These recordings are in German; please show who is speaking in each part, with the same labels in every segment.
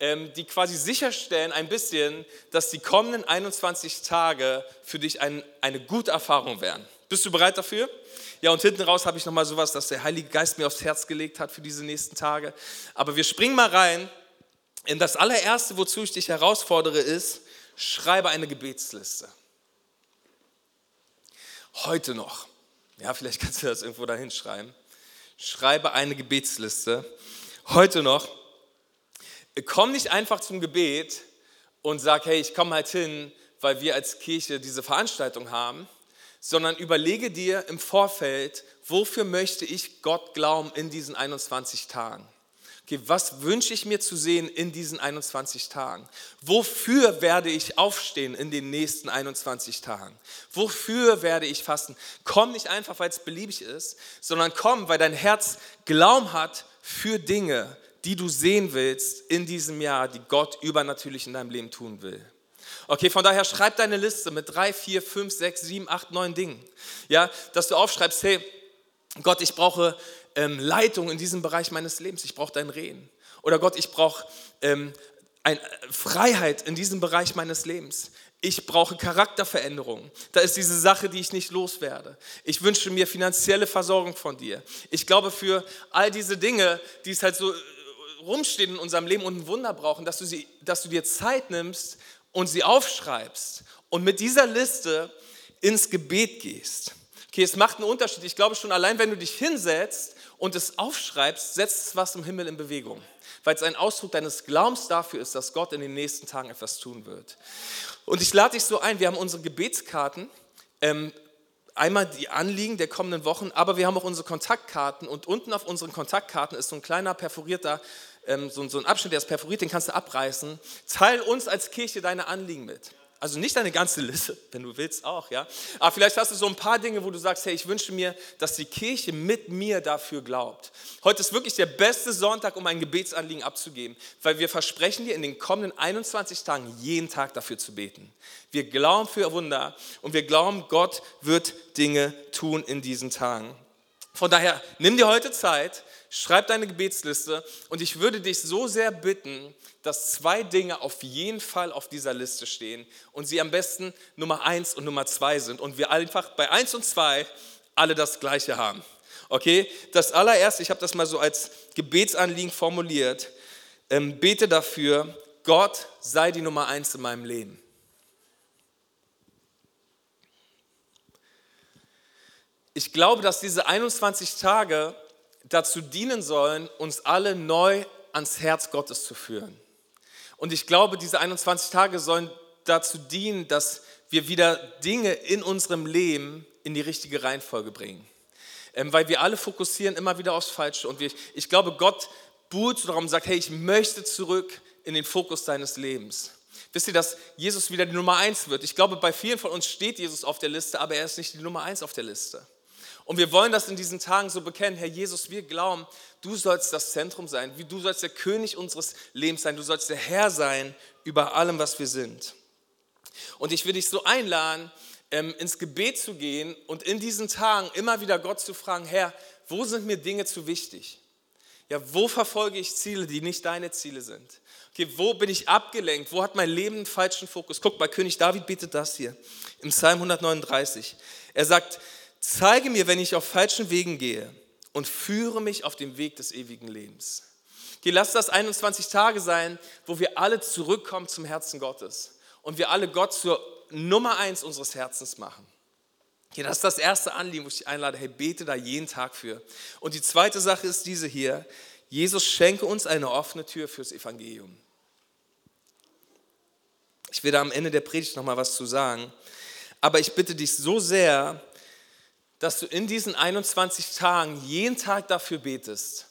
Speaker 1: die quasi sicherstellen ein bisschen, dass die kommenden 21 Tage für dich ein, eine gute Erfahrung werden. Bist du bereit dafür? Ja, und hinten raus habe ich nochmal sowas, das der Heilige Geist mir aufs Herz gelegt hat für diese nächsten Tage. Aber wir springen mal rein. In das allererste, wozu ich dich herausfordere, ist, schreibe eine Gebetsliste. Heute noch. Ja, vielleicht kannst du das irgendwo da hinschreiben. Schreibe eine Gebetsliste. Heute noch komm nicht einfach zum Gebet und sag, hey, ich komme halt hin, weil wir als Kirche diese Veranstaltung haben, sondern überlege dir im Vorfeld, wofür möchte ich Gott glauben in diesen 21 Tagen? Okay, was wünsche ich mir zu sehen in diesen 21 Tagen? Wofür werde ich aufstehen in den nächsten 21 Tagen? Wofür werde ich fasten? Komm nicht einfach, weil es beliebig ist, sondern komm, weil dein Herz Glauben hat für Dinge, die du sehen willst in diesem Jahr, die Gott übernatürlich in deinem Leben tun will. Okay, von daher schreib deine Liste mit drei, vier, fünf, sechs, sieben, acht, neun Dingen. Ja, dass du aufschreibst, hey, Gott, ich brauche ähm, Leitung in diesem Bereich meines Lebens. Ich brauche dein Reden. Oder Gott, ich brauche ähm, ein, Freiheit in diesem Bereich meines Lebens. Ich brauche Charakterveränderung. Da ist diese Sache, die ich nicht loswerde. Ich wünsche mir finanzielle Versorgung von dir. Ich glaube, für all diese Dinge, die es halt so rumstehen in unserem Leben und ein Wunder brauchen, dass du, sie, dass du dir Zeit nimmst und sie aufschreibst und mit dieser Liste ins Gebet gehst. Okay, es macht einen Unterschied. Ich glaube schon allein, wenn du dich hinsetzt und es aufschreibst, setzt es was im Himmel in Bewegung. Weil es ein Ausdruck deines Glaubens dafür ist, dass Gott in den nächsten Tagen etwas tun wird. Und ich lade dich so ein, wir haben unsere Gebetskarten. Ähm, einmal die Anliegen der kommenden Wochen, aber wir haben auch unsere Kontaktkarten und unten auf unseren Kontaktkarten ist so ein kleiner perforierter so, so ein Abschnitt, der ist perforiert, den kannst du abreißen. Teil uns als Kirche deine Anliegen mit. Also nicht deine ganze Liste, wenn du willst auch, ja. Aber vielleicht hast du so ein paar Dinge, wo du sagst, hey, ich wünsche mir, dass die Kirche mit mir dafür glaubt. Heute ist wirklich der beste Sonntag, um ein Gebetsanliegen abzugeben, weil wir versprechen dir in den kommenden 21 Tagen jeden Tag dafür zu beten. Wir glauben für Wunder und wir glauben, Gott wird Dinge tun in diesen Tagen. Von daher, nimm dir heute Zeit, schreib deine Gebetsliste und ich würde dich so sehr bitten, dass zwei Dinge auf jeden Fall auf dieser Liste stehen und sie am besten Nummer eins und Nummer zwei sind und wir einfach bei eins und zwei alle das Gleiche haben. Okay, das allererste, ich habe das mal so als Gebetsanliegen formuliert, ähm, bete dafür, Gott sei die Nummer eins in meinem Leben. Ich glaube, dass diese 21 Tage dazu dienen sollen, uns alle neu ans Herz Gottes zu führen. Und ich glaube, diese 21 Tage sollen dazu dienen, dass wir wieder Dinge in unserem Leben in die richtige Reihenfolge bringen. Ähm, weil wir alle fokussieren immer wieder aufs Falsche. Und ich glaube, Gott buhlt darum und sagt, hey, ich möchte zurück in den Fokus deines Lebens. Wisst ihr, dass Jesus wieder die Nummer eins wird? Ich glaube, bei vielen von uns steht Jesus auf der Liste, aber er ist nicht die Nummer eins auf der Liste. Und wir wollen das in diesen Tagen so bekennen, Herr Jesus, wir glauben, du sollst das Zentrum sein, du sollst der König unseres Lebens sein, du sollst der Herr sein über allem, was wir sind. Und ich will dich so einladen, ähm, ins Gebet zu gehen und in diesen Tagen immer wieder Gott zu fragen, Herr, wo sind mir Dinge zu wichtig? Ja, wo verfolge ich Ziele, die nicht deine Ziele sind? Okay, wo bin ich abgelenkt? Wo hat mein Leben einen falschen Fokus? Guck mal, König David bietet das hier im Psalm 139. Er sagt, Zeige mir, wenn ich auf falschen Wegen gehe und führe mich auf den Weg des ewigen Lebens. Okay, lass das 21 Tage sein, wo wir alle zurückkommen zum Herzen Gottes und wir alle Gott zur Nummer eins unseres Herzens machen. Okay, das ist das erste Anliegen, wo ich dich einlade, hey, bete da jeden Tag für. Und die zweite Sache ist diese hier, Jesus schenke uns eine offene Tür fürs Evangelium. Ich will da am Ende der Predigt nochmal was zu sagen, aber ich bitte dich so sehr, dass du in diesen 21 Tagen jeden Tag dafür betest,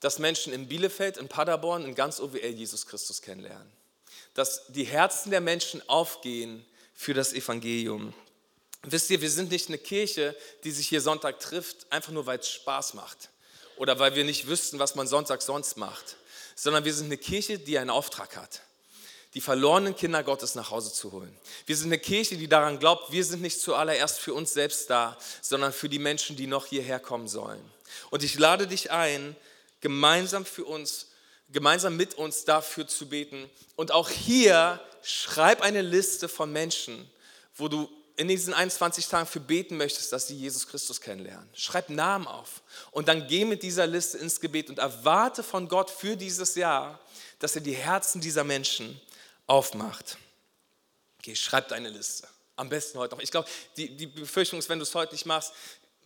Speaker 1: dass Menschen in Bielefeld, in Paderborn, in ganz OWL Jesus Christus kennenlernen. Dass die Herzen der Menschen aufgehen für das Evangelium. Wisst ihr, wir sind nicht eine Kirche, die sich hier Sonntag trifft, einfach nur weil es Spaß macht oder weil wir nicht wüssten, was man Sonntag sonst macht, sondern wir sind eine Kirche, die einen Auftrag hat, die verlorenen Kinder Gottes nach Hause zu holen. Wir sind eine Kirche, die daran glaubt, wir sind nicht zuallererst für uns selbst da, sondern für die Menschen, die noch hierher kommen sollen. Und ich lade dich ein, gemeinsam für uns, gemeinsam mit uns dafür zu beten. Und auch hier schreib eine Liste von Menschen, wo du in diesen 21 Tagen für beten möchtest, dass sie Jesus Christus kennenlernen. Schreib Namen auf und dann geh mit dieser Liste ins Gebet und erwarte von Gott für dieses Jahr, dass er die Herzen dieser Menschen aufmacht. Okay, schreib deine Liste. Am besten heute noch. Ich glaube, die, die Befürchtung ist, wenn du es heute nicht machst,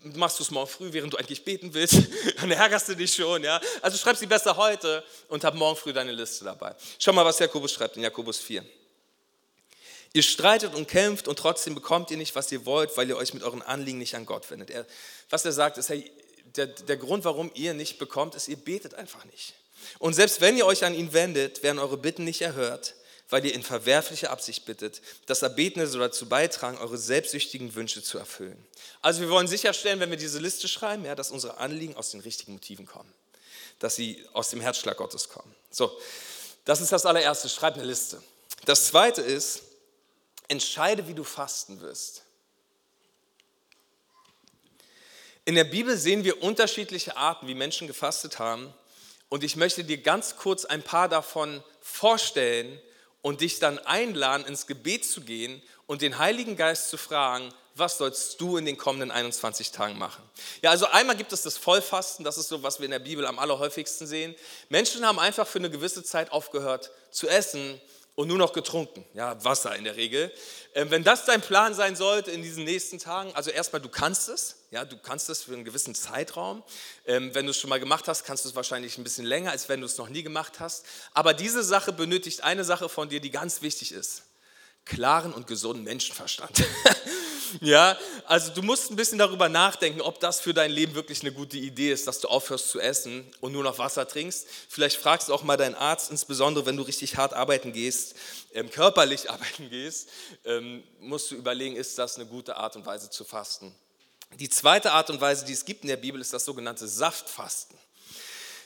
Speaker 1: machst du es morgen früh, während du eigentlich beten willst, dann ärgerst du dich schon. Ja? Also schreib sie besser heute und hab morgen früh deine Liste dabei. Schau mal, was Jakobus schreibt in Jakobus 4. Ihr streitet und kämpft und trotzdem bekommt ihr nicht, was ihr wollt, weil ihr euch mit euren Anliegen nicht an Gott wendet. Er, was er sagt, ist, hey, der, der Grund, warum ihr nicht bekommt, ist, ihr betet einfach nicht. Und selbst wenn ihr euch an ihn wendet, werden eure Bitten nicht erhört, weil ihr in verwerflicher Absicht bittet. Das Erbetene soll dazu beitragen, eure selbstsüchtigen Wünsche zu erfüllen. Also wir wollen sicherstellen, wenn wir diese Liste schreiben, ja, dass unsere Anliegen aus den richtigen Motiven kommen, dass sie aus dem Herzschlag Gottes kommen. So, das ist das allererste, schreib eine Liste. Das zweite ist, Entscheide, wie du fasten wirst. In der Bibel sehen wir unterschiedliche Arten, wie Menschen gefastet haben. Und ich möchte dir ganz kurz ein paar davon vorstellen und dich dann einladen, ins Gebet zu gehen und den Heiligen Geist zu fragen, was sollst du in den kommenden 21 Tagen machen? Ja, also einmal gibt es das Vollfasten, das ist so, was wir in der Bibel am allerhäufigsten sehen. Menschen haben einfach für eine gewisse Zeit aufgehört zu essen und nur noch getrunken. Ja, Wasser in der Regel. Ähm, wenn das dein Plan sein sollte in diesen nächsten Tagen, also erstmal, du kannst es, ja, du kannst es für einen gewissen Zeitraum. Ähm, wenn du es schon mal gemacht hast, kannst du es wahrscheinlich ein bisschen länger, als wenn du es noch nie gemacht hast. Aber diese Sache benötigt eine Sache von dir, die ganz wichtig ist. Klaren und gesunden Menschenverstand. Ja, also du musst ein bisschen darüber nachdenken, ob das für dein Leben wirklich eine gute Idee ist, dass du aufhörst zu essen und nur noch Wasser trinkst. Vielleicht fragst du auch mal deinen Arzt, insbesondere wenn du richtig hart arbeiten gehst, ähm, körperlich arbeiten gehst, ähm, musst du überlegen, ist das eine gute Art und Weise zu fasten. Die zweite Art und Weise, die es gibt in der Bibel, ist das sogenannte Saftfasten.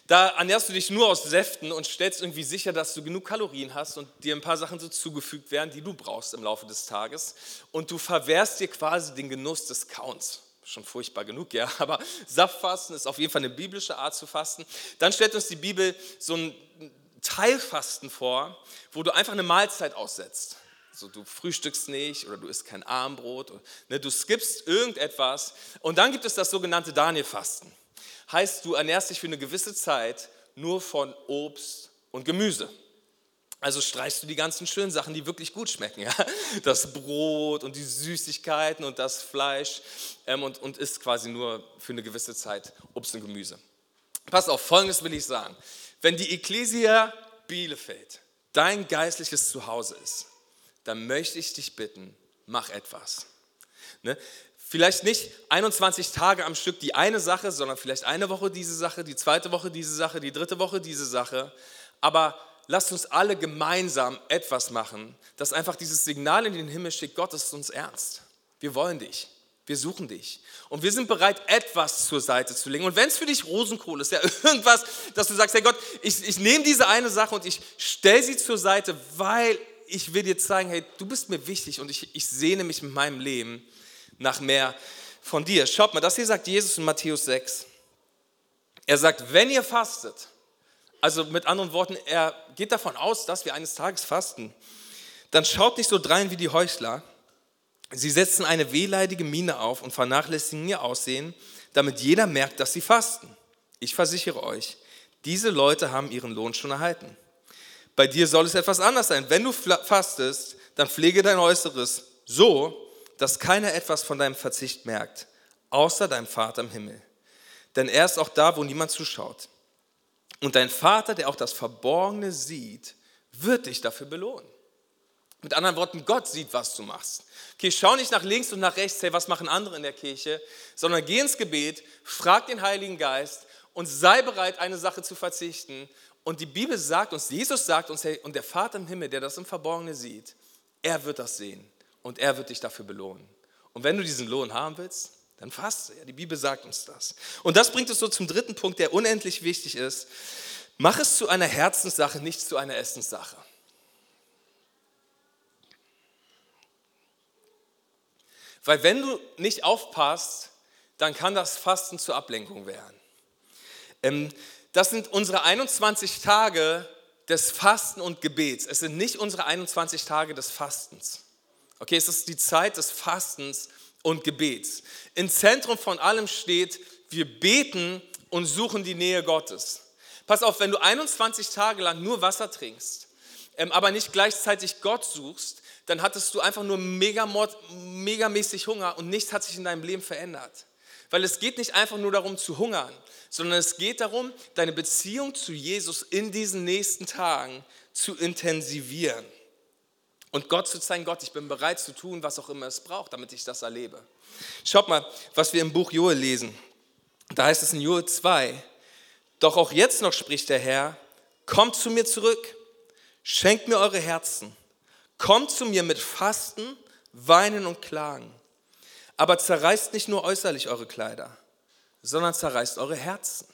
Speaker 1: Da ernährst du dich nur aus Säften und stellst irgendwie sicher, dass du genug Kalorien hast und dir ein paar Sachen so zugefügt werden, die du brauchst im Laufe des Tages. Und du verwehrst dir quasi den Genuss des Kauns. Schon furchtbar genug, ja, aber Saftfasten ist auf jeden Fall eine biblische Art zu fasten. Dann stellt uns die Bibel so ein Teilfasten vor, wo du einfach eine Mahlzeit aussetzt. Also du frühstückst nicht oder du isst kein Armbrot, ne, du skippst irgendetwas. Und dann gibt es das sogenannte Danielfasten heißt, du ernährst dich für eine gewisse Zeit nur von Obst und Gemüse. Also streichst du die ganzen schönen Sachen, die wirklich gut schmecken. Ja? Das Brot und die Süßigkeiten und das Fleisch ähm, und, und isst quasi nur für eine gewisse Zeit Obst und Gemüse. Pass auf, folgendes will ich sagen. Wenn die Ecclesia Bielefeld dein geistliches Zuhause ist, dann möchte ich dich bitten, mach etwas. Ne? Vielleicht nicht 21 Tage am Stück die eine Sache, sondern vielleicht eine Woche diese Sache, die zweite Woche diese Sache, die dritte Woche diese Sache. Aber lasst uns alle gemeinsam etwas machen, das einfach dieses Signal in den Himmel schickt, Gott ist uns ernst. Wir wollen dich. Wir suchen dich. Und wir sind bereit, etwas zur Seite zu legen. Und wenn es für dich Rosenkohl ist, ja, irgendwas, dass du sagst, hey Gott, ich, ich nehme diese eine Sache und ich stelle sie zur Seite, weil ich will dir zeigen, hey, du bist mir wichtig und ich, ich sehne mich mit meinem Leben nach mehr von dir. Schaut mal, das hier sagt Jesus in Matthäus 6. Er sagt, wenn ihr fastet, also mit anderen Worten, er geht davon aus, dass wir eines Tages fasten, dann schaut nicht so drein wie die Heuchler. Sie setzen eine wehleidige Miene auf und vernachlässigen ihr Aussehen, damit jeder merkt, dass sie fasten. Ich versichere euch, diese Leute haben ihren Lohn schon erhalten. Bei dir soll es etwas anders sein. Wenn du fastest, dann pflege dein Äußeres so, dass keiner etwas von deinem Verzicht merkt, außer deinem Vater im Himmel. Denn er ist auch da, wo niemand zuschaut. Und dein Vater, der auch das Verborgene sieht, wird dich dafür belohnen. Mit anderen Worten, Gott sieht, was du machst. Okay, schau nicht nach links und nach rechts, hey, was machen andere in der Kirche, sondern geh ins Gebet, frag den Heiligen Geist und sei bereit, eine Sache zu verzichten. Und die Bibel sagt uns, Jesus sagt uns, hey, und der Vater im Himmel, der das im Verborgene sieht, er wird das sehen und er wird dich dafür belohnen. Und wenn du diesen Lohn haben willst, dann faste. Ja, die Bibel sagt uns das. Und das bringt uns so zum dritten Punkt, der unendlich wichtig ist. Mach es zu einer Herzenssache, nicht zu einer Essenssache. Weil wenn du nicht aufpasst, dann kann das Fasten zur Ablenkung werden. Ähm, das sind unsere 21 Tage des Fasten und Gebets. Es sind nicht unsere 21 Tage des Fastens. Okay, es ist die Zeit des Fastens und Gebets. Im Zentrum von allem steht, wir beten und suchen die Nähe Gottes. Pass auf, wenn du 21 Tage lang nur Wasser trinkst, ähm, aber nicht gleichzeitig Gott suchst, dann hattest du einfach nur mega, megamäßig Hunger und nichts hat sich in deinem Leben verändert. Weil es geht nicht einfach nur darum zu hungern, sondern es geht darum, deine Beziehung zu Jesus in diesen nächsten Tagen zu intensivieren. Und Gott zu zeigen, Gott, ich bin bereit zu tun, was auch immer es braucht, damit ich das erlebe. Schaut mal, was wir im Buch Joel lesen. Da heißt es in Joel 2, doch auch jetzt noch spricht der Herr, kommt zu mir zurück, schenkt mir eure Herzen, kommt zu mir mit Fasten, Weinen und Klagen. Aber zerreißt nicht nur äußerlich eure Kleider, sondern zerreißt eure Herzen.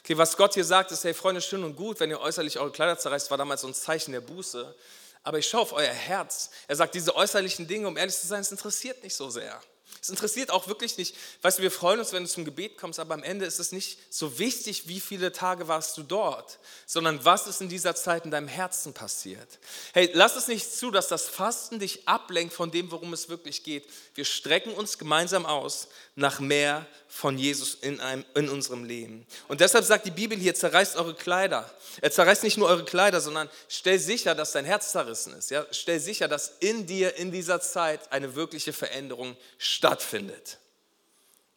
Speaker 1: Okay, was Gott hier sagt, ist, hey Freunde, schön und gut, wenn ihr äußerlich eure Kleider zerreißt, war damals so ein Zeichen der Buße. Aber ich schaue auf euer Herz. Er sagt, diese äußerlichen Dinge, um ehrlich zu sein, es interessiert nicht so sehr. Es interessiert auch wirklich nicht, weißt du, wir freuen uns, wenn du zum Gebet kommst, aber am Ende ist es nicht so wichtig, wie viele Tage warst du dort, sondern was ist in dieser Zeit in deinem Herzen passiert. Hey, lass es nicht zu, dass das Fasten dich ablenkt von dem, worum es wirklich geht. Wir strecken uns gemeinsam aus nach mehr von Jesus in, einem, in unserem Leben. Und deshalb sagt die Bibel hier, zerreißt eure Kleider. Er zerreißt nicht nur eure Kleider, sondern stell sicher, dass dein Herz zerrissen ist. Ja? Stell sicher, dass in dir in dieser Zeit eine wirkliche Veränderung stattfindet.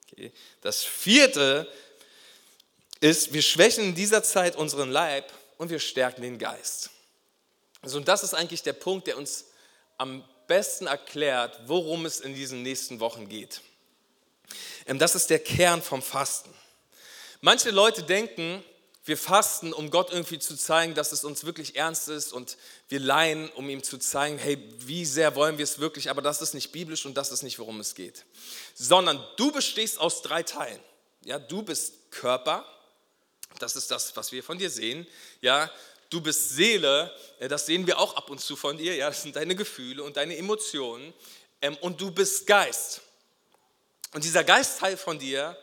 Speaker 1: Okay. Das vierte ist, wir schwächen in dieser Zeit unseren Leib und wir stärken den Geist. Also, und das ist eigentlich der Punkt, der uns am besten erklärt, worum es in diesen nächsten Wochen geht. Ähm, das ist der Kern vom Fasten. Manche Leute denken, wir fasten, um Gott irgendwie zu zeigen, dass es uns wirklich ernst ist und wir leihen, um ihm zu zeigen, hey, wie sehr wollen wir es wirklich, aber das ist nicht biblisch und das ist nicht, worum es geht. Sondern du bestehst aus drei Teilen. Ja, du bist Körper, das ist das, was wir von dir sehen. Ja, du bist Seele, das sehen wir auch ab und zu von dir. Ja, das sind deine Gefühle und deine Emotionen. Ähm, und du bist Geist. Und dieser Geistteil von dir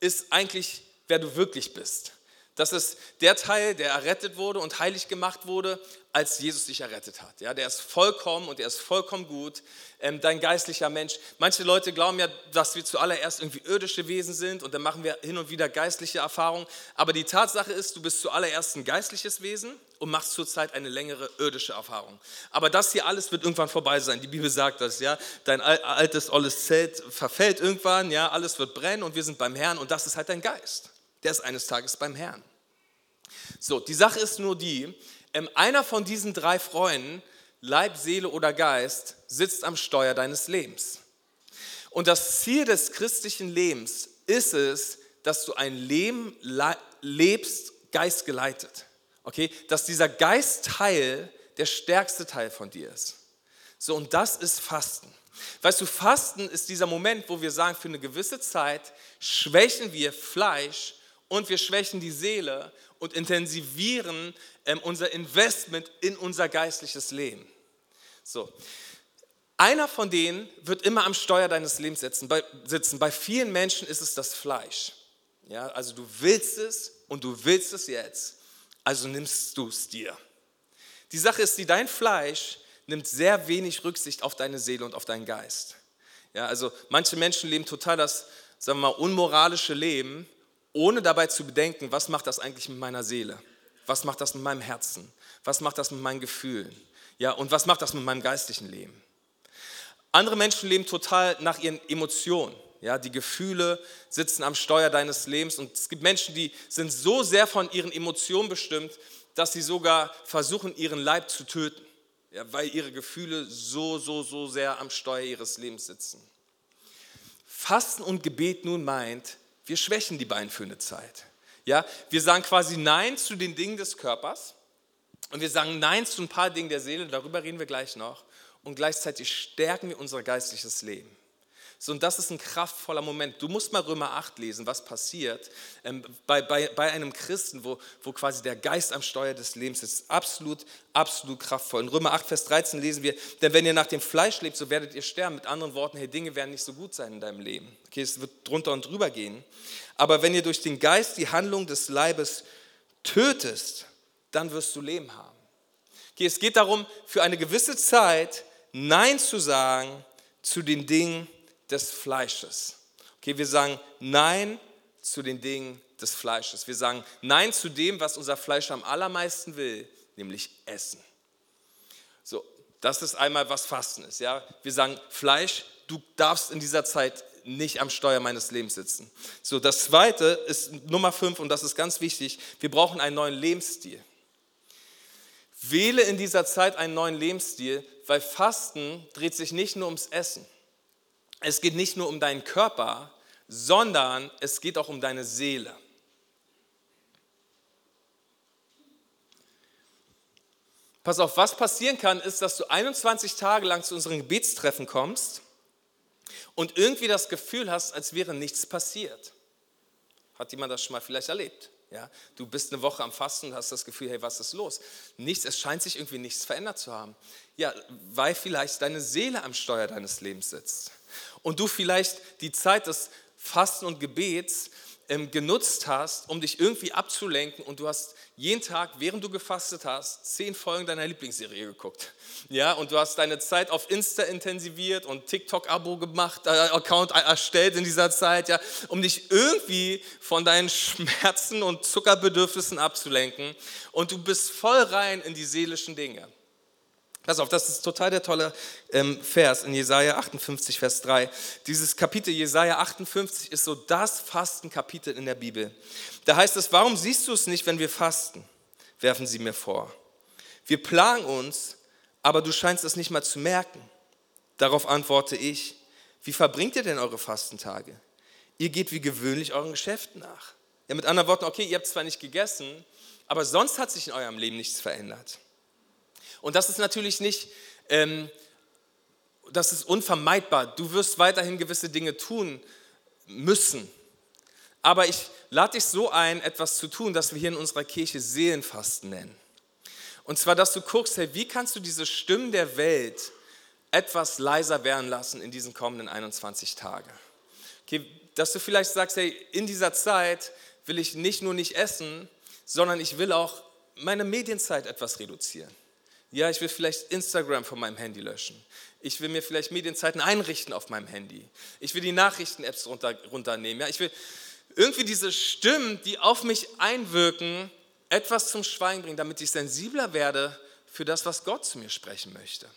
Speaker 1: ist eigentlich, wer du wirklich bist. Das ist der Teil, der errettet wurde und heilig gemacht wurde, als Jesus dich errettet hat. Ja, der ist vollkommen und er ist vollkommen gut, ähm, dein geistlicher Mensch. Manche Leute glauben ja, dass wir zuallererst irgendwie irdische Wesen sind und dann machen wir hin und wieder geistliche Erfahrungen. Aber die Tatsache ist, du bist zuallererst ein geistliches Wesen und machst zurzeit eine längere irdische Erfahrung. Aber das hier alles wird irgendwann vorbei sein. Die Bibel sagt das, ja. Dein altes, olles Zelt verfällt irgendwann, ja. Alles wird brennen und wir sind beim Herrn und das ist halt dein Geist. Der ist eines Tages beim Herrn. So, die Sache ist nur die, ähm, einer von diesen drei Freunden, Leib, Seele oder Geist, sitzt am Steuer deines Lebens. Und das Ziel des christlichen Lebens ist es, dass du ein Leben lebst, geistgeleitet. Okay? Dass dieser Geistteil der stärkste Teil von dir ist. So, und das ist Fasten. Weißt du, Fasten ist dieser Moment, wo wir sagen, für eine gewisse Zeit schwächen wir Fleisch und wir schwächen die Seele und intensivieren ähm, unser Investment in unser geistliches Leben. So. Einer von denen wird immer am Steuer deines Lebens sitzen. Bei, sitzen. Bei vielen Menschen ist es das Fleisch. Ja, also du willst es und du willst es jetzt, also nimmst du es dir. Die Sache ist die, dein Fleisch nimmt sehr wenig Rücksicht auf deine Seele und auf deinen Geist. Ja, also manche Menschen leben total das, sagen wir mal, unmoralische Leben ohne dabei zu bedenken, was macht das eigentlich mit meiner Seele? Was macht das mit meinem Herzen? Was macht das mit meinen Gefühlen? Ja, und was macht das mit meinem geistlichen Leben? Andere Menschen leben total nach ihren Emotionen. Ja, die Gefühle sitzen am Steuer deines Lebens und es gibt Menschen, die sind so sehr von ihren Emotionen bestimmt, dass sie sogar versuchen, ihren Leib zu töten, ja, weil ihre Gefühle so, so, so sehr am Steuer ihres Lebens sitzen. Fasten und Gebet nun meint, wir schwächen die Beine für eine Zeit. Ja, wir sagen quasi Nein zu den Dingen des Körpers und wir sagen Nein zu ein paar Dingen der Seele, darüber reden wir gleich noch. Und gleichzeitig stärken wir unser geistliches Leben. So, und das ist ein kraftvoller Moment. Du musst mal Römer 8 lesen, was passiert ähm, bei, bei, bei einem Christen, wo, wo quasi der Geist am Steuer des Lebens ist. Absolut, absolut kraftvoll. In Römer 8, Vers 13 lesen wir, denn wenn ihr nach dem Fleisch lebt, so werdet ihr sterben. Mit anderen Worten, hey, Dinge werden nicht so gut sein in deinem Leben. Okay, es wird drunter und drüber gehen. Aber wenn ihr durch den Geist die Handlung des Leibes tötest, dann wirst du Leben haben. Okay, es geht darum, für eine gewisse Zeit Nein zu sagen zu den Dingen, des Fleisches. Okay, wir sagen Nein zu den Dingen des Fleisches. Wir sagen Nein zu dem, was unser Fleisch am allermeisten will, nämlich Essen. So, das ist einmal, was Fasten ist. Ja? Wir sagen Fleisch, du darfst in dieser Zeit nicht am Steuer meines Lebens sitzen. So, das zweite ist Nummer fünf und das ist ganz wichtig. Wir brauchen einen neuen Lebensstil. Wähle in dieser Zeit einen neuen Lebensstil, weil Fasten dreht sich nicht nur ums Essen es geht nicht nur um deinen Körper, sondern es geht auch um deine Seele. Pass auf, was passieren kann, ist, dass du 21 Tage lang zu unseren Gebetstreffen kommst und irgendwie das Gefühl hast, als wäre nichts passiert. Hat jemand das schon mal vielleicht erlebt? Ja, du bist eine Woche am Fasten und hast das Gefühl, hey, was ist los? Nichts, es scheint sich irgendwie nichts verändert zu haben. Ja, weil vielleicht deine Seele am Steuer deines Lebens sitzt und du vielleicht die Zeit des Fasten und Gebets ähm, genutzt hast, um dich irgendwie abzulenken und du hast jeden Tag, während du gefastet hast, zehn Folgen deiner Lieblingsserie geguckt. Ja, und du hast deine Zeit auf Insta intensiviert und TikTok-Abo gemacht, äh, Account erstellt in dieser Zeit, ja, um dich irgendwie von deinen Schmerzen und Zuckerbedürfnissen abzulenken. Und du bist voll rein in die seelischen Dinge. Pass auf, das ist total der tolle ähm, Vers in Jesaja 58, Vers 3. Dieses Kapitel Jesaja 58 ist so das Fastenkapitel in der Bibel. Da heißt es: Warum siehst du es nicht, wenn wir fasten? werfen sie mir vor. Wir plagen uns, aber du scheinst es nicht mal zu merken. Darauf antworte ich: Wie verbringt ihr denn eure Fastentage? Ihr geht wie gewöhnlich euren Geschäften nach. Ja, mit anderen Worten, okay, ihr habt zwar nicht gegessen, aber sonst hat sich in eurem Leben nichts verändert. Und das ist natürlich nicht, ähm, das ist unvermeidbar. Du wirst weiterhin gewisse Dinge tun müssen. Aber ich lade dich so ein, etwas zu tun, das wir hier in unserer Kirche Seelenfasten nennen. Und zwar, dass du guckst, hey, wie kannst du diese Stimmen der Welt etwas leiser werden lassen in diesen kommenden 21 Tagen? Okay, dass du vielleicht sagst, hey, in dieser Zeit will ich nicht nur nicht essen, sondern ich will auch meine Medienzeit etwas reduzieren. Ja, ich will vielleicht Instagram von meinem Handy löschen. Ich will mir vielleicht Medienzeiten einrichten auf meinem Handy. Ich will die Nachrichten-Apps runter, runternehmen. Ja, ich will irgendwie diese Stimmen, die auf mich einwirken, etwas zum Schweigen bringen, damit ich sensibler werde für das, was Gott zu mir sprechen möchte.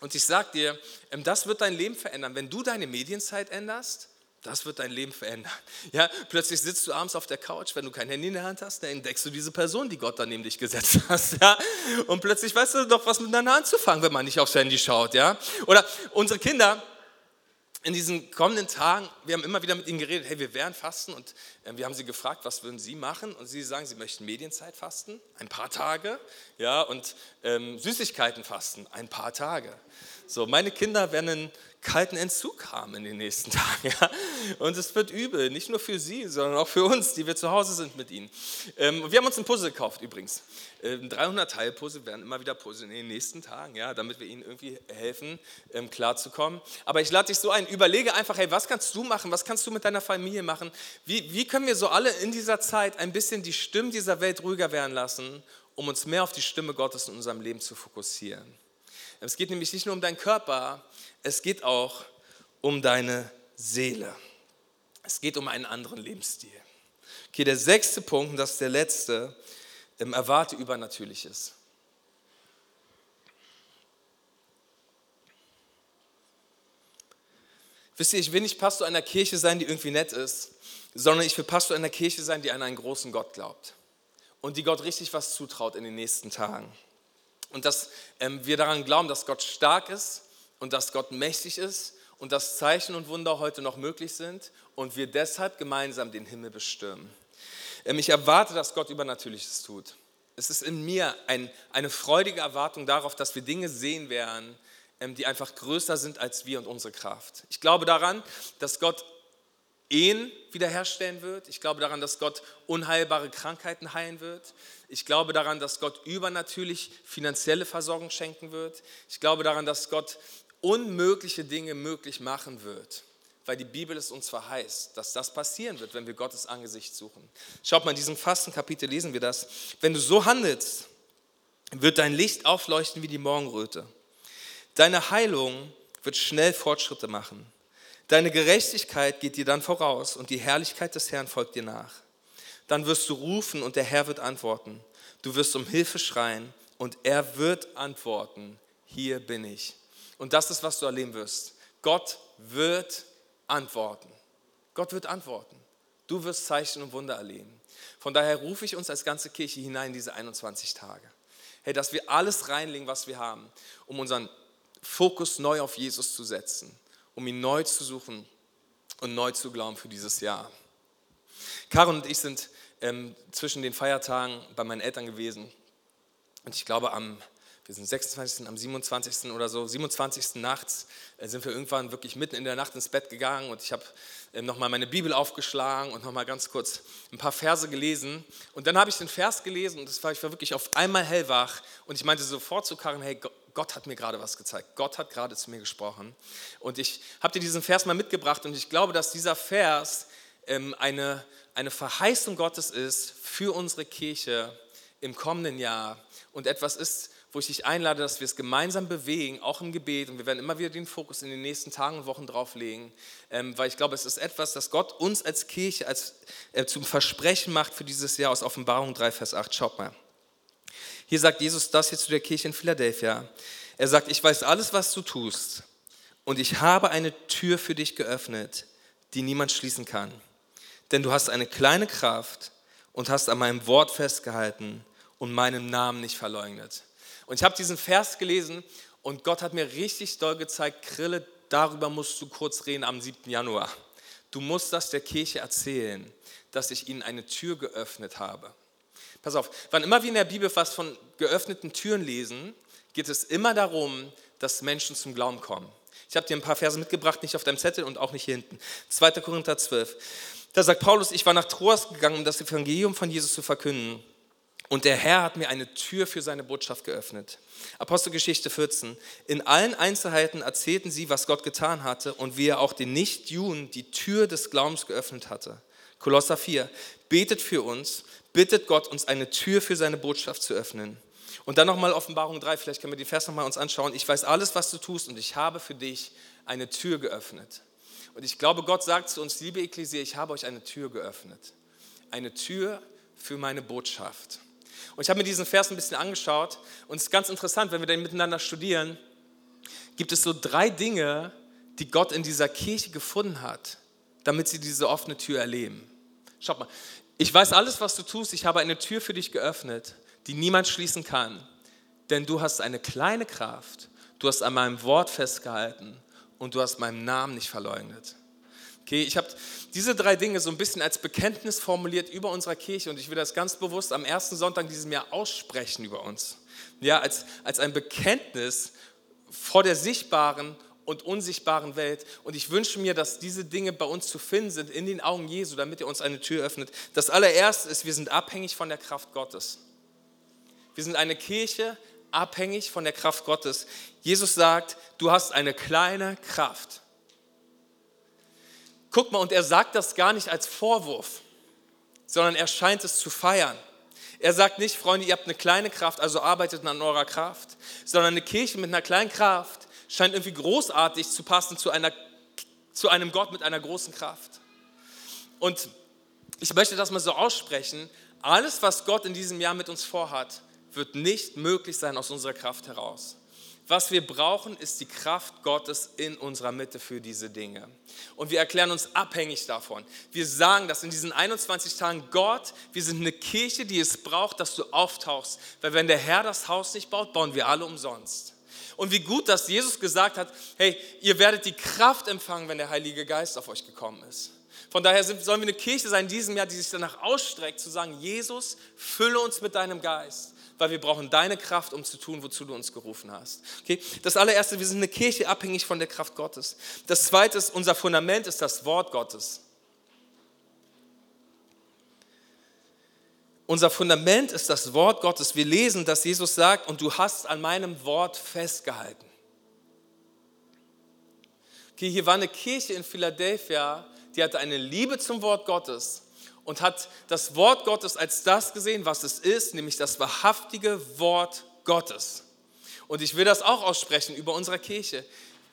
Speaker 1: Und ich sage dir, ähm, das wird dein Leben verändern. Wenn du deine Medienzeit änderst, das wird dein Leben verändern. Ja, plötzlich sitzt du abends auf der Couch, wenn du kein Handy in der Hand hast, dann entdeckst du diese Person, die Gott da neben dich gesetzt hat. Ja? Und plötzlich weißt du doch, was miteinander anzufangen, wenn man nicht aufs Handy schaut. Ja? Oder unsere Kinder in diesen kommenden Tagen, wir haben immer wieder mit ihnen geredet, hey, wir werden fasten und äh, wir haben sie gefragt, was würden sie machen? Und sie sagen, sie möchten Medienzeit fasten, ein paar Tage, ja, und ähm, Süßigkeiten fasten, ein paar Tage. So, meine Kinder werden einen kalten Entzug haben in den nächsten Tagen. Ja? Und es wird übel, nicht nur für sie, sondern auch für uns, die wir zu Hause sind mit ihnen. Ähm, wir haben uns ein Puzzle gekauft übrigens. Ähm, 300 Teilpuzzle werden immer wieder Puzzle in den nächsten Tagen, ja, damit wir ihnen irgendwie helfen, ähm, klarzukommen. Aber ich lade dich so ein, überlege einfach, hey, was kannst du machen, was kannst du mit deiner Familie machen? Wie, wie können wir so alle in dieser Zeit ein bisschen die Stimmen dieser Welt ruhiger werden lassen, um uns mehr auf die Stimme Gottes in unserem Leben zu fokussieren? Es geht nämlich nicht nur um deinen Körper, es geht auch um deine Seele. Es geht um einen anderen Lebensstil. Okay, der sechste Punkt, und das ist der letzte, erwarte Übernatürliches. Wisst ihr, ich will nicht Pastor einer Kirche sein, die irgendwie nett ist, sondern ich will Pastor einer Kirche sein, die an einen großen Gott glaubt und die Gott richtig was zutraut in den nächsten Tagen. Und dass ähm, wir daran glauben, dass Gott stark ist und dass Gott mächtig ist und dass Zeichen und Wunder heute noch möglich sind und wir deshalb gemeinsam den Himmel bestimmen. Ähm, ich erwarte, dass Gott Übernatürliches tut. Es ist in mir ein, eine freudige Erwartung darauf, dass wir Dinge sehen werden ähm, die einfach größer sind als wir und unsere Kraft. Ich glaube daran, dass Gott Ehen wiederherstellen wird. Ich glaube daran, dass Gott unheilbare Krankheiten heilen wird. Ich glaube daran, dass Gott übernatürlich finanzielle Versorgung schenken wird. Ich glaube daran, dass Gott unmögliche Dinge möglich machen wird, weil die Bibel es uns verheißt, dass das passieren wird, wenn wir Gottes Angesicht suchen. Schaut mal, in diesem Fastenkapitel lesen wir das. Wenn du so handelst, wird dein Licht aufleuchten wie die Morgenröte. Deine Heilung wird schnell Fortschritte machen. Deine Gerechtigkeit geht dir dann voraus und die Herrlichkeit des Herrn folgt dir nach. Dann wirst du rufen und der Herr wird antworten. Du wirst um Hilfe schreien und er wird antworten. Hier bin ich. Und das ist, was du erleben wirst. Gott wird antworten. Gott wird antworten. Du wirst Zeichen und Wunder erleben. Von daher rufe ich uns als ganze Kirche hinein in diese 21 Tage. Hey, dass wir alles reinlegen, was wir haben, um unseren Fokus neu auf Jesus zu setzen um ihn neu zu suchen und neu zu glauben für dieses Jahr. Karin und ich sind ähm, zwischen den Feiertagen bei meinen Eltern gewesen und ich glaube am wir sind 26., am 27. oder so, 27. nachts äh, sind wir irgendwann wirklich mitten in der Nacht ins Bett gegangen und ich habe äh, nochmal meine Bibel aufgeschlagen und nochmal ganz kurz ein paar Verse gelesen. Und dann habe ich den Vers gelesen und war, ich war wirklich auf einmal hellwach und ich meinte sofort zu Karin, hey, Gott hat mir gerade was gezeigt. Gott hat gerade zu mir gesprochen. Und ich habe dir diesen Vers mal mitgebracht und ich glaube, dass dieser Vers ähm, eine, eine Verheißung Gottes ist für unsere Kirche im kommenden Jahr und etwas ist, wo ich dich einlade, dass wir es gemeinsam bewegen, auch im Gebet. Und wir werden immer wieder den Fokus in den nächsten Tagen und Wochen drauf legen, ähm, weil ich glaube, es ist etwas, das Gott uns als Kirche als, äh, zum Versprechen macht für dieses Jahr aus Offenbarung 3, Vers 8. Schaut mal. Hier sagt Jesus das jetzt zu der Kirche in Philadelphia. Er sagt, ich weiß alles, was du tust. Und ich habe eine Tür für dich geöffnet, die niemand schließen kann. Denn du hast eine kleine Kraft und hast an meinem Wort festgehalten und meinen Namen nicht verleugnet. Und ich habe diesen Vers gelesen und Gott hat mir richtig doll gezeigt, Krille, darüber musst du kurz reden am 7. Januar. Du musst das der Kirche erzählen, dass ich ihnen eine Tür geöffnet habe. Pass auf, wann immer wir in der Bibel was von geöffneten Türen lesen, geht es immer darum, dass Menschen zum Glauben kommen. Ich habe dir ein paar Verse mitgebracht, nicht auf deinem Zettel und auch nicht hier hinten. 2. Korinther 12. Da sagt Paulus, ich war nach Troas gegangen, um das Evangelium von Jesus zu verkünden. Und der Herr hat mir eine Tür für seine Botschaft geöffnet. Apostelgeschichte 14. In allen Einzelheiten erzählten sie, was Gott getan hatte und wie er auch den Nichtjuden die Tür des Glaubens geöffnet hatte. Kolosser 4. Betet für uns, bittet Gott, uns eine Tür für seine Botschaft zu öffnen. Und dann nochmal Offenbarung 3, vielleicht können wir die Vers nochmal uns anschauen. Ich weiß alles, was du tust und ich habe für dich eine Tür geöffnet. Und ich glaube, Gott sagt zu uns, liebe Ekklesia, ich habe euch eine Tür geöffnet. Eine Tür für meine Botschaft. Und ich habe mir diesen Vers ein bisschen angeschaut und es ist ganz interessant, wenn wir den miteinander studieren, gibt es so drei Dinge, die Gott in dieser Kirche gefunden hat, damit sie diese offene Tür erleben. Schaut mal, ich weiß alles, was du tust, ich habe eine Tür für dich geöffnet, die niemand schließen kann, denn du hast eine kleine Kraft, du hast an meinem Wort festgehalten und du hast meinen Namen nicht verleugnet. Okay, ich habe diese drei Dinge so ein bisschen als Bekenntnis formuliert über unserer Kirche und ich will das ganz bewusst am ersten Sonntag diesem Jahr aussprechen über uns. Ja, als, als ein Bekenntnis vor der sichtbaren und unsichtbaren Welt. Und ich wünsche mir, dass diese Dinge bei uns zu finden sind in den Augen Jesu, damit er uns eine Tür öffnet. Das allererste ist, wir sind abhängig von der Kraft Gottes. Wir sind eine Kirche abhängig von der Kraft Gottes. Jesus sagt, du hast eine kleine Kraft. Guck mal, und er sagt das gar nicht als Vorwurf, sondern er scheint es zu feiern. Er sagt nicht, Freunde, ihr habt eine kleine Kraft, also arbeitet an eurer Kraft, sondern eine Kirche mit einer kleinen Kraft scheint irgendwie großartig zu passen zu, einer, zu einem Gott mit einer großen Kraft. Und ich möchte das mal so aussprechen, alles, was Gott in diesem Jahr mit uns vorhat, wird nicht möglich sein aus unserer Kraft heraus. Was wir brauchen, ist die Kraft Gottes in unserer Mitte für diese Dinge. Und wir erklären uns abhängig davon. Wir sagen das in diesen 21 Tagen, Gott, wir sind eine Kirche, die es braucht, dass du auftauchst. Weil wenn der Herr das Haus nicht baut, bauen wir alle umsonst. Und wie gut, dass Jesus gesagt hat, hey, ihr werdet die Kraft empfangen, wenn der Heilige Geist auf euch gekommen ist. Von daher sollen wir eine Kirche sein in diesem Jahr, die sich danach ausstreckt, zu sagen, Jesus, fülle uns mit deinem Geist. Weil wir brauchen deine Kraft, um zu tun, wozu du uns gerufen hast. Okay? Das allererste, wir sind eine Kirche abhängig von der Kraft Gottes. Das zweite ist, unser Fundament ist das Wort Gottes. Unser Fundament ist das Wort Gottes. Wir lesen, dass Jesus sagt, und du hast an meinem Wort festgehalten. Okay, hier war eine Kirche in Philadelphia, die hatte eine Liebe zum Wort Gottes und hat das Wort Gottes als das gesehen, was es ist, nämlich das wahrhaftige Wort Gottes. Und ich will das auch aussprechen über unsere Kirche.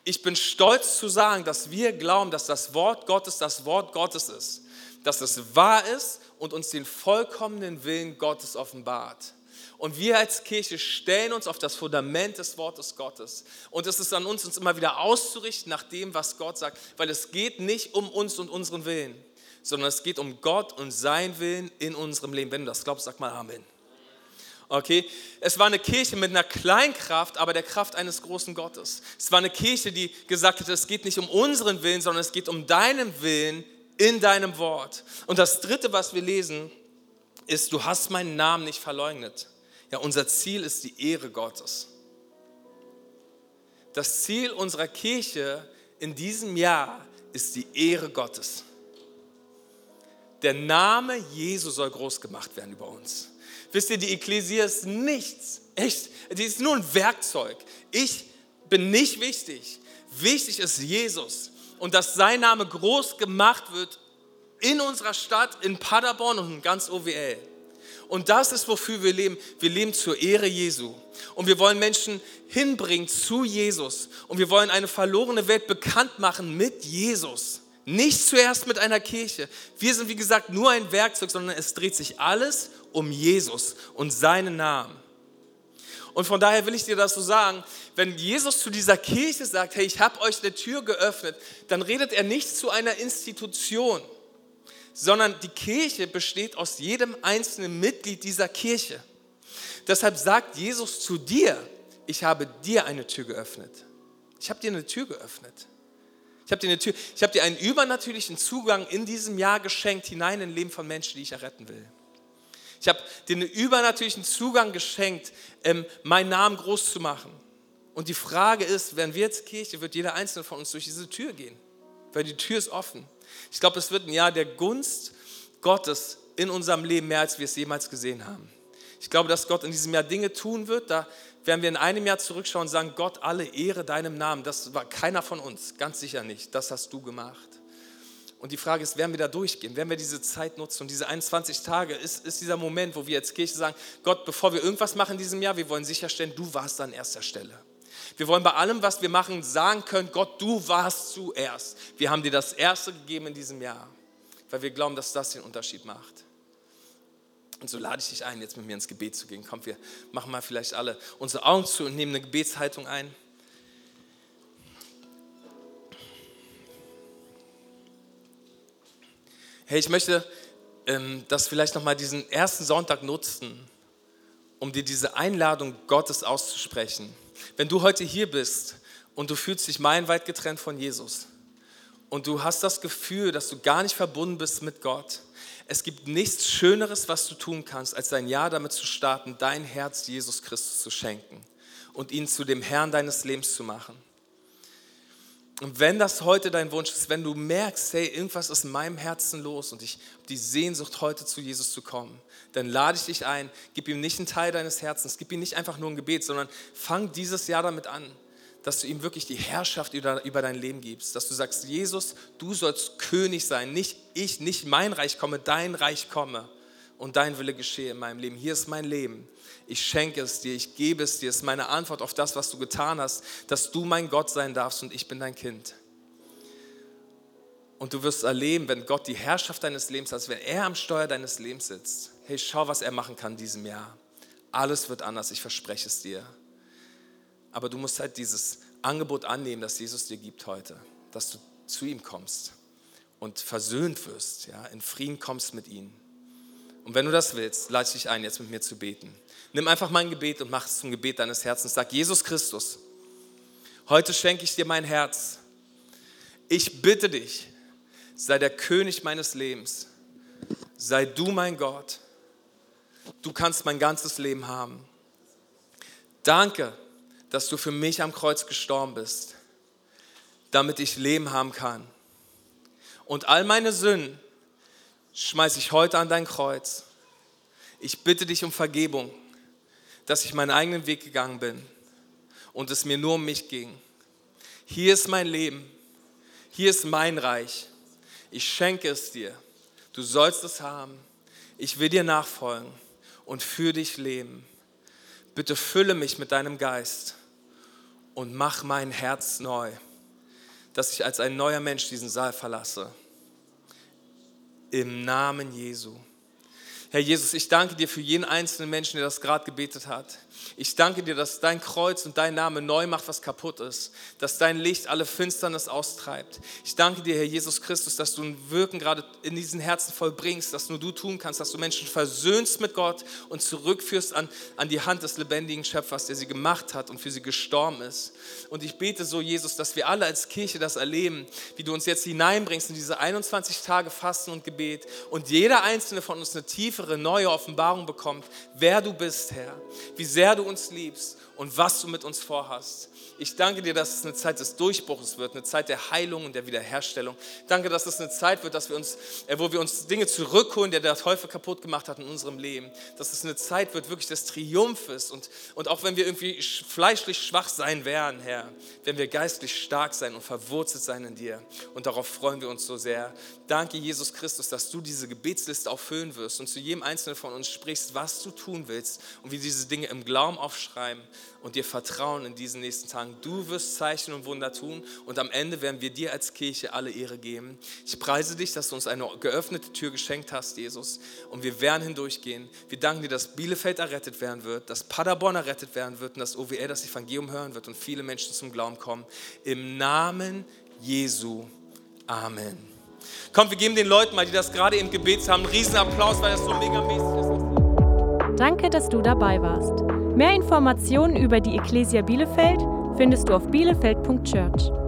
Speaker 1: Ich bin stolz zu sagen, dass wir glauben, dass das Wort Gottes das Wort Gottes ist, dass es wahr ist und uns den vollkommenen Willen Gottes offenbart. Und wir als Kirche stellen uns auf das Fundament des Wortes Gottes. Und es ist an uns, uns immer wieder auszurichten nach dem, was Gott sagt, weil es geht nicht um uns und unseren Willen, sondern es geht um Gott und sein Willen in unserem Leben. Wenn du das glaubst, sag mal Amen. Okay, es war eine Kirche mit einer Kleinkraft, aber der Kraft eines großen Gottes. Es war eine Kirche, die gesagt hat, es geht nicht um unseren Willen, sondern es geht um deinen Willen in deinem Wort. Und das dritte, was wir lesen, ist, du hast meinen Namen nicht verleugnet. Ja, unser Ziel ist die Ehre Gottes. Das Ziel unserer Kirche in diesem Jahr ist die Ehre Gottes. Der Name Jesu soll groß gemacht werden über uns. Wisst ihr, die Ekklesia ist nichts, echt, die ist nur ein Werkzeug. Ich bin nicht wichtig. Wichtig ist Jesus und dass sein Name groß gemacht wird in unserer Stadt, in Paderborn und in ganz OWL. Und das ist, wofür wir leben. Wir leben zur Ehre Jesu. Und wir wollen Menschen hinbringen zu Jesus. Und wir wollen eine verlorene Welt bekannt machen mit Jesus. Nicht zuerst mit einer Kirche. Wir sind, wie gesagt, nur ein Werkzeug, sondern es dreht sich alles um Jesus und seinen Namen. Und von daher will ich dir das so sagen, wenn Jesus zu dieser Kirche sagt, hey, ich habe euch eine Tür geöffnet, dann redet er nicht zu einer Institution, sondern die Kirche besteht aus jedem einzelnen Mitglied dieser Kirche. Deshalb sagt Jesus zu dir, ich habe dir eine Tür geöffnet. Ich habe dir eine Tür geöffnet. Ich habe dir habe dir einen übernatürlichen Zugang in diesem Jahr geschenkt hinein in Leben von Menschen, die ich erretten will. Ich habe dir einen übernatürlichen Zugang geschenkt, ähm, meinen Namen groß zu machen. Und die Frage ist, wenn wir jetzt Kirche, wird jeder einzelne von uns durch diese Tür gehen, weil die Tür ist offen. Ich glaube, es wird ein Jahr der Gunst Gottes in unserem Leben mehr, als wir es jemals gesehen haben. Ich glaube, dass Gott in diesem Jahr Dinge tun wird, da werden wir in einem Jahr zurückschauen und sagen, Gott, alle Ehre deinem Namen. Das war keiner von uns, ganz sicher nicht. Das hast du gemacht. Und die Frage ist, werden wir da durchgehen? Werden wir diese Zeit nutzen? Und diese 21 Tage ist, ist dieser Moment, wo wir als Kirche sagen, Gott, bevor wir irgendwas machen in diesem Jahr, wir wollen sicherstellen, du warst an erster Stelle. Wir wollen bei allem, was wir machen, sagen können, Gott, du warst zuerst. Wir haben dir das Erste gegeben in diesem Jahr, weil wir glauben, dass das den Unterschied macht. Und so lade ich dich ein, jetzt mit mir ins Gebet zu gehen. Komm, wir machen mal vielleicht alle unsere Augen zu und nehmen eine Gebetshaltung ein. Hey, ich möchte ähm, das vielleicht nochmal diesen ersten Sonntag nutzen, um dir diese Einladung Gottes auszusprechen. Wenn du heute hier bist und du fühlst dich meilenweit getrennt von Jesus und du hast das Gefühl, dass du gar nicht verbunden bist mit Gott, es gibt nichts Schöneres, was du tun kannst, als dein Jahr damit zu starten, dein Herz Jesus Christus zu schenken und ihn zu dem Herrn deines Lebens zu machen. Und wenn das heute dein Wunsch ist, wenn du merkst, hey, irgendwas ist in meinem Herzen los und ich habe die Sehnsucht, heute zu Jesus zu kommen, dann lade ich dich ein, gib ihm nicht einen Teil deines Herzens, gib ihm nicht einfach nur ein Gebet, sondern fang dieses Jahr damit an, dass du ihm wirklich die Herrschaft über, dein Leben gibst, dass du sagst, Jesus, du sollst König sein, nicht ich, nicht mein Reich komme, dein Reich komme und dein Wille geschehe in meinem Leben. Hier ist mein Leben ich schenke es dir, ich gebe es dir. Es ist meine Antwort auf das, was du getan hast, dass du mein Gott sein darfst und ich bin dein Kind. Und du wirst erleben, wenn Gott die Herrschaft deines Lebens hat, wenn er am Steuer deines Lebens sitzt. Hey, schau, was er machen kann in diesem Jahr. Alles wird anders, ich verspreche es dir. Aber du musst halt dieses Angebot annehmen, das Jesus dir gibt heute, dass du zu ihm kommst und versöhnt wirst, ja, in Frieden kommst mit ihm. Und wenn du das willst, lade ich dich ein, jetzt mit mir zu beten. Nimm einfach mein Gebet und mach es zum Gebet deines Herzens. Sag, Jesus Christus, heute schenke ich dir mein Herz. Ich bitte dich, sei der König meines Lebens. Sei du mein Gott. Du kannst mein ganzes Leben haben. Danke, dass du für mich am Kreuz gestorben bist, damit ich Leben haben kann. Und all meine Sünden schmeiße ich heute an dein Kreuz. Ich bitte dich um Vergebung, dass ich meinen eigenen Weg gegangen bin und es mir nur um mich ging. Hier ist mein Leben, hier ist mein Reich. Ich schenke es dir. Du sollst es haben. Ich will dir nachfolgen und für dich leben. Bitte fülle mich mit deinem Geist und mach mein Herz neu, dass ich als ein neuer Mensch diesen Saal verlasse. Im Namen Jesu. Herr Jesus, ich danke dir für jeden einzelnen Menschen, der das gerade gebetet hat. Ich danke dir, dass dein Kreuz und dein Name neu macht, was kaputt ist, dass dein Licht alle Finsternis austreibt. Ich danke dir, Herr Jesus Christus, dass du ein Wirken gerade in diesen Herzen vollbringst, dass nur du tun kannst, dass du Menschen versöhnst mit Gott und zurückführst an, an die Hand des lebendigen Schöpfers, der sie gemacht hat und für sie gestorben ist. Und ich bete so, Jesus, dass wir alle als Kirche das erleben, wie du uns jetzt hineinbringst in diese 21 Tage Fasten und Gebet und jeder einzelne von uns eine tiefere, neue Offenbarung bekommt, wer du bist, Herr, wie sehr du uns liebst und was du mit uns vorhast. Ich danke dir, dass es eine Zeit des Durchbruchs wird, eine Zeit der Heilung und der Wiederherstellung. Danke, dass es eine Zeit wird, dass wir uns, äh, wo wir uns Dinge zurückholen, die der Teufel kaputt gemacht hat in unserem Leben. Dass es eine Zeit wird wirklich des Triumphes und, und auch wenn wir irgendwie fleischlich schwach sein werden, Herr, werden wir geistlich stark sein und verwurzelt sein in dir. Und darauf freuen wir uns so sehr. Danke, Jesus Christus, dass du diese Gebetsliste auch füllen wirst und zu jedem Einzelnen von uns sprichst, was du tun willst und wie diese Dinge im Glauben aufschreiben und dir vertrauen in diesen nächsten Tagen. Du wirst Zeichen und Wunder tun und am Ende werden wir dir als Kirche alle Ehre geben. Ich preise dich, dass du uns eine geöffnete Tür geschenkt hast, Jesus, und wir werden hindurchgehen. Wir danken dir, dass Bielefeld errettet werden wird, dass Paderborn errettet werden wird und dass OWR das Evangelium hören wird und viele Menschen zum Glauben kommen. Im Namen Jesu. Amen. Komm, wir geben den Leuten mal, die das gerade im Gebet haben, einen riesen Applaus, weil das so megamäßig ist.
Speaker 2: Danke, dass du dabei warst. Mehr Informationen über die Ecclesia Bielefeld findest du auf bielefeld.church.